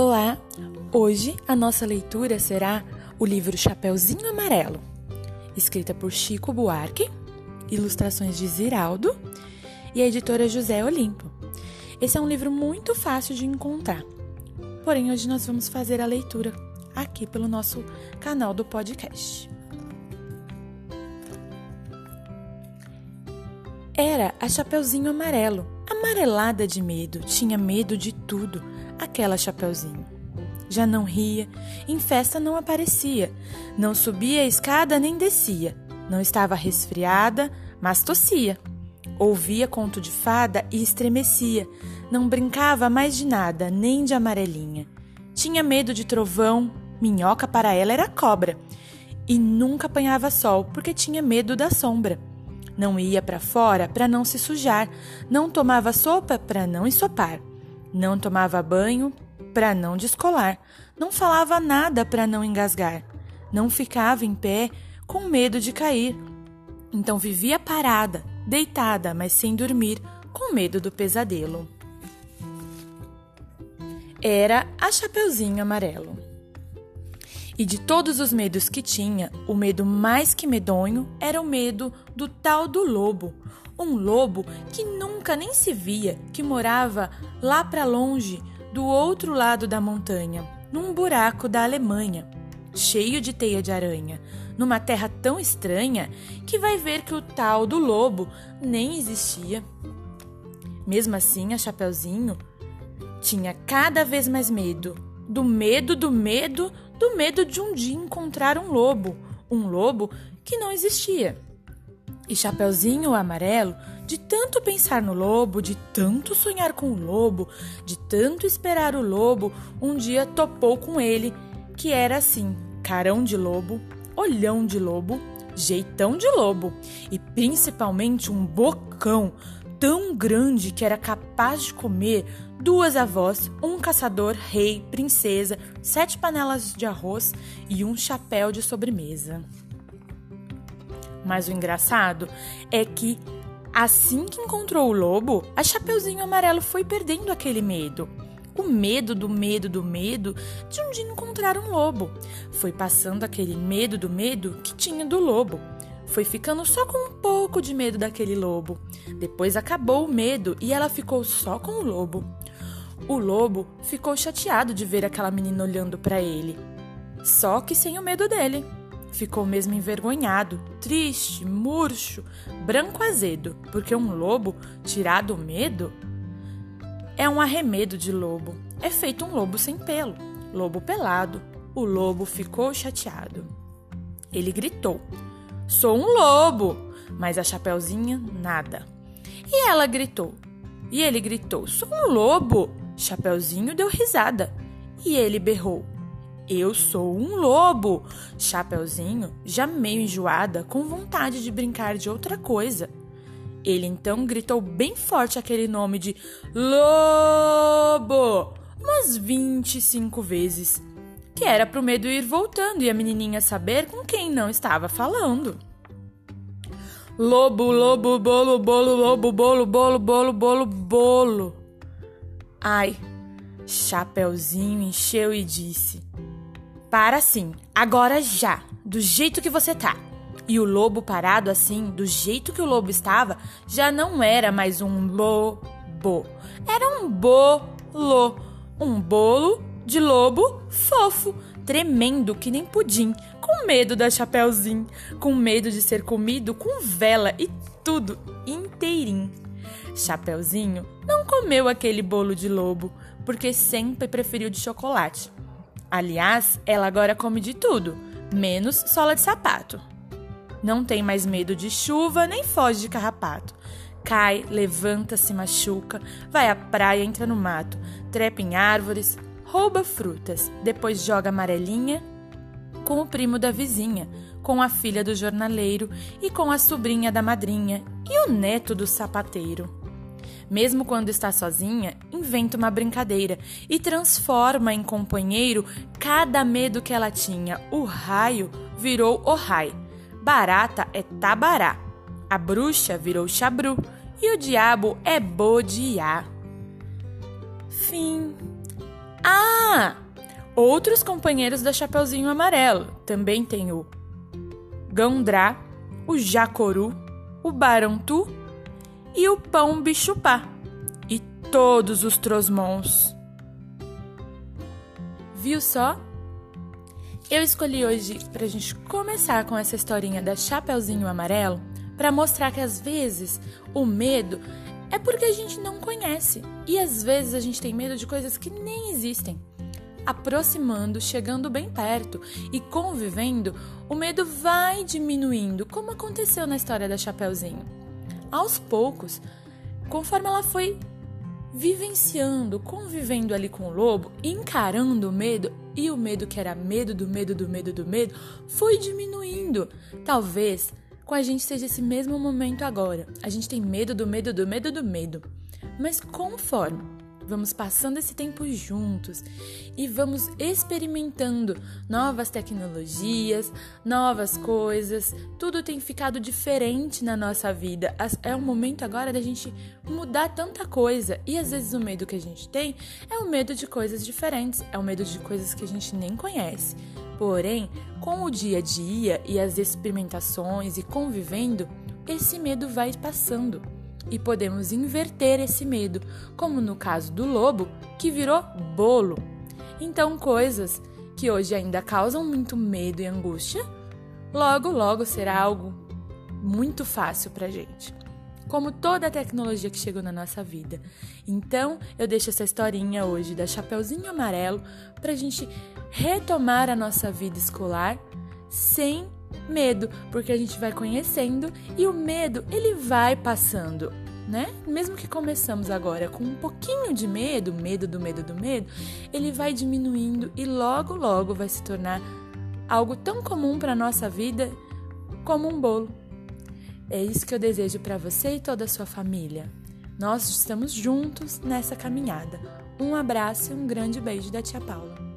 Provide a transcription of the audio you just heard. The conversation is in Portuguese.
Olá! Hoje a nossa leitura será o livro Chapeuzinho Amarelo, escrita por Chico Buarque, ilustrações de Ziraldo e a editora José Olimpo. Esse é um livro muito fácil de encontrar, porém hoje nós vamos fazer a leitura aqui pelo nosso canal do podcast. Era a Chapeuzinho Amarelo, amarelada de medo, tinha medo de tudo aquela Chapeuzinho. Já não ria, em festa não aparecia, não subia a escada nem descia, não estava resfriada, mas tossia. Ouvia conto de fada e estremecia, não brincava mais de nada, nem de amarelinha. Tinha medo de trovão, minhoca para ela era cobra. E nunca apanhava sol, porque tinha medo da sombra. Não ia para fora para não se sujar, não tomava sopa para não ensopar. Não tomava banho para não descolar, não falava nada para não engasgar, não ficava em pé com medo de cair. Então vivia parada, deitada, mas sem dormir, com medo do pesadelo. Era a Chapeuzinho Amarelo. E de todos os medos que tinha, o medo mais que medonho era o medo do tal do lobo, um lobo que nunca nem se via, que morava lá para longe, do outro lado da montanha, num buraco da Alemanha, cheio de teia de aranha, numa terra tão estranha que vai ver que o tal do lobo nem existia. Mesmo assim, a Chapeuzinho tinha cada vez mais medo, do medo, do medo, do medo de um dia encontrar um lobo, um lobo que não existia. E Chapeuzinho Amarelo, de tanto pensar no lobo, de tanto sonhar com o lobo, de tanto esperar o lobo, um dia topou com ele, que era assim: carão de lobo, olhão de lobo, jeitão de lobo e principalmente um bocão tão grande que era capaz de comer duas avós, um caçador, rei, princesa, sete panelas de arroz e um chapéu de sobremesa. Mas o engraçado é que assim que encontrou o lobo, a Chapeuzinho Amarelo foi perdendo aquele medo. O medo do medo do medo de um dia encontrar um lobo. Foi passando aquele medo do medo que tinha do lobo. Foi ficando só com um pouco de medo daquele lobo. Depois acabou o medo e ela ficou só com o lobo. O lobo ficou chateado de ver aquela menina olhando para ele, só que sem o medo dele. Ficou mesmo envergonhado, triste, murcho, branco azedo, porque um lobo, tirado o medo, é um arremedo de lobo. É feito um lobo sem pelo, lobo pelado. O lobo ficou chateado. Ele gritou: Sou um lobo! Mas a Chapeuzinha, nada. E ela gritou. E ele gritou: Sou um lobo! Chapeuzinho deu risada. E ele berrou: eu sou um lobo! Chapeuzinho, já meio enjoada, com vontade de brincar de outra coisa. Ele então gritou bem forte aquele nome de Lobo! Umas 25 vezes. Que era pro medo ir voltando e a menininha saber com quem não estava falando. Lobo, lobo, bolo, bolo, lobo, bolo, bolo, bolo, bolo, bolo. Ai, Chapeuzinho encheu e disse: para sim, agora já, do jeito que você tá. E o lobo parado assim, do jeito que o lobo estava, já não era mais um lobo. Era um bolo. Um bolo de lobo fofo, tremendo que nem pudim, com medo da Chapeuzinho, com medo de ser comido com vela e tudo inteirinho. Chapeuzinho não comeu aquele bolo de lobo, porque sempre preferiu de chocolate. Aliás, ela agora come de tudo, menos sola de sapato. Não tem mais medo de chuva nem foge de carrapato. Cai, levanta, se machuca, vai à praia, entra no mato, trepa em árvores, rouba frutas, depois joga amarelinha com o primo da vizinha, com a filha do jornaleiro e com a sobrinha da madrinha e o neto do sapateiro. Mesmo quando está sozinha, inventa uma brincadeira e transforma em companheiro cada medo que ela tinha. O raio virou o rai. Barata é tabará. A bruxa virou chabru. E o diabo é bodiá. Fim. Ah! Outros companheiros da Chapeuzinho Amarelo. Também tem o Gandrá, o Jacoru, o Barantu e o Pão Bichupá. E todos os Trosmons. Viu só? Eu escolhi hoje para a gente começar com essa historinha da Chapeuzinho Amarelo para mostrar que às vezes o medo é porque a gente não conhece e às vezes a gente tem medo de coisas que nem existem. Aproximando, chegando bem perto e convivendo, o medo vai diminuindo, como aconteceu na história da Chapeuzinho. Aos poucos, conforme ela foi vivenciando, convivendo ali com o lobo, encarando o medo, e o medo que era medo do medo do medo do medo, foi diminuindo. Talvez com a gente seja esse mesmo momento agora. A gente tem medo do medo do medo do medo. Mas conforme vamos passando esse tempo juntos e vamos experimentando novas tecnologias, novas coisas. Tudo tem ficado diferente na nossa vida. É o momento agora da gente mudar tanta coisa. E às vezes o medo que a gente tem é o medo de coisas diferentes, é o medo de coisas que a gente nem conhece. Porém, com o dia a dia e as experimentações e convivendo, esse medo vai passando e podemos inverter esse medo, como no caso do lobo, que virou bolo. Então, coisas que hoje ainda causam muito medo e angústia, logo, logo será algo muito fácil para gente. Como toda a tecnologia que chegou na nossa vida. Então, eu deixo essa historinha hoje da Chapeuzinho Amarelo para a gente retomar a nossa vida escolar sem medo, porque a gente vai conhecendo e o medo ele vai passando, né? Mesmo que começamos agora com um pouquinho de medo, medo do medo do medo, ele vai diminuindo e logo logo vai se tornar algo tão comum para nossa vida como um bolo. É isso que eu desejo para você e toda a sua família. Nós estamos juntos nessa caminhada. Um abraço e um grande beijo da tia Paula.